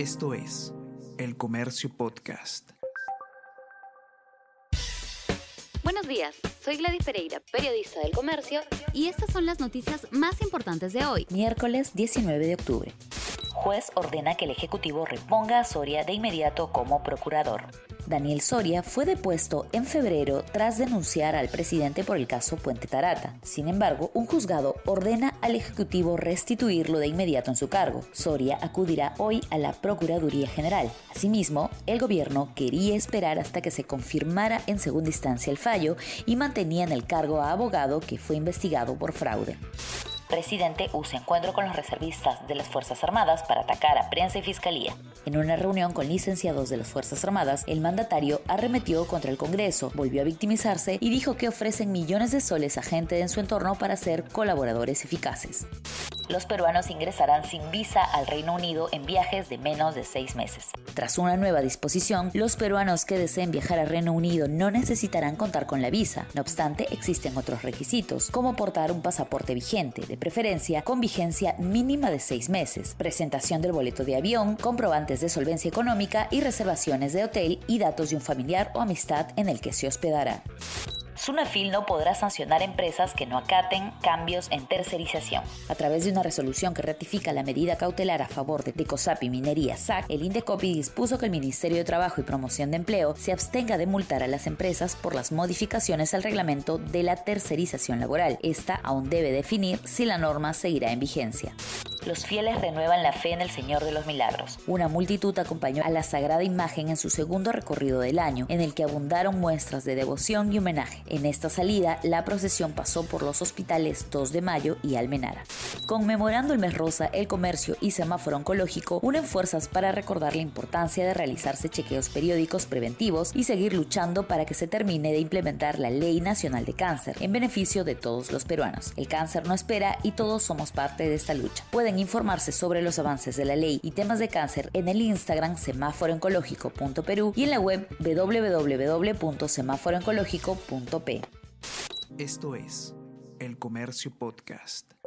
Esto es El Comercio Podcast. Buenos días, soy Gladys Pereira, periodista del Comercio, y estas son las noticias más importantes de hoy, miércoles 19 de octubre. Juez ordena que el Ejecutivo reponga a Soria de inmediato como procurador. Daniel Soria fue depuesto en febrero tras denunciar al presidente por el caso Puente Tarata. Sin embargo, un juzgado ordena al Ejecutivo restituirlo de inmediato en su cargo. Soria acudirá hoy a la Procuraduría General. Asimismo, el gobierno quería esperar hasta que se confirmara en segunda instancia el fallo y mantenía en el cargo a abogado que fue investigado por fraude presidente usa encuentro con los reservistas de las Fuerzas Armadas para atacar a prensa y fiscalía. En una reunión con licenciados de las Fuerzas Armadas, el mandatario arremetió contra el Congreso, volvió a victimizarse y dijo que ofrecen millones de soles a gente en su entorno para ser colaboradores eficaces los peruanos ingresarán sin visa al Reino Unido en viajes de menos de seis meses. Tras una nueva disposición, los peruanos que deseen viajar al Reino Unido no necesitarán contar con la visa. No obstante, existen otros requisitos, como portar un pasaporte vigente, de preferencia con vigencia mínima de seis meses, presentación del boleto de avión, comprobantes de solvencia económica y reservaciones de hotel y datos de un familiar o amistad en el que se hospedará. Sunafil no podrá sancionar empresas que no acaten cambios en tercerización. A través de una resolución que ratifica la medida cautelar a favor de Tecosapi Minería SAC, el Indecopi dispuso que el Ministerio de Trabajo y Promoción de Empleo se abstenga de multar a las empresas por las modificaciones al reglamento de la tercerización laboral. Esta aún debe definir si la norma seguirá en vigencia los fieles renuevan la fe en el Señor de los Milagros. Una multitud acompañó a la sagrada imagen en su segundo recorrido del año, en el que abundaron muestras de devoción y homenaje. En esta salida, la procesión pasó por los hospitales 2 de Mayo y Almenara. Conmemorando el mes rosa, el comercio y semáforo oncológico unen fuerzas para recordar la importancia de realizarse chequeos periódicos preventivos y seguir luchando para que se termine de implementar la Ley Nacional de Cáncer en beneficio de todos los peruanos. El cáncer no espera y todos somos parte de esta lucha. Informarse sobre los avances de la ley y temas de cáncer en el Instagram semáforooncológico.perú y en la web www.semáforooncológico.p. Esto es El Comercio Podcast.